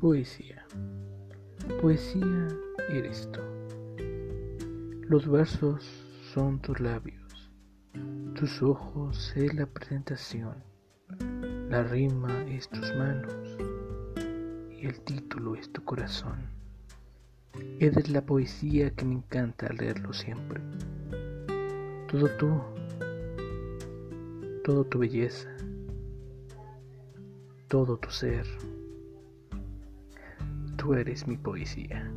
Poesía. Poesía eres tú. Los versos son tus labios, tus ojos es la presentación, la rima es tus manos y el título es tu corazón. Eres la poesía que me encanta leerlo siempre. Todo tú, todo tu belleza, todo tu ser. Tú eres mi poesía.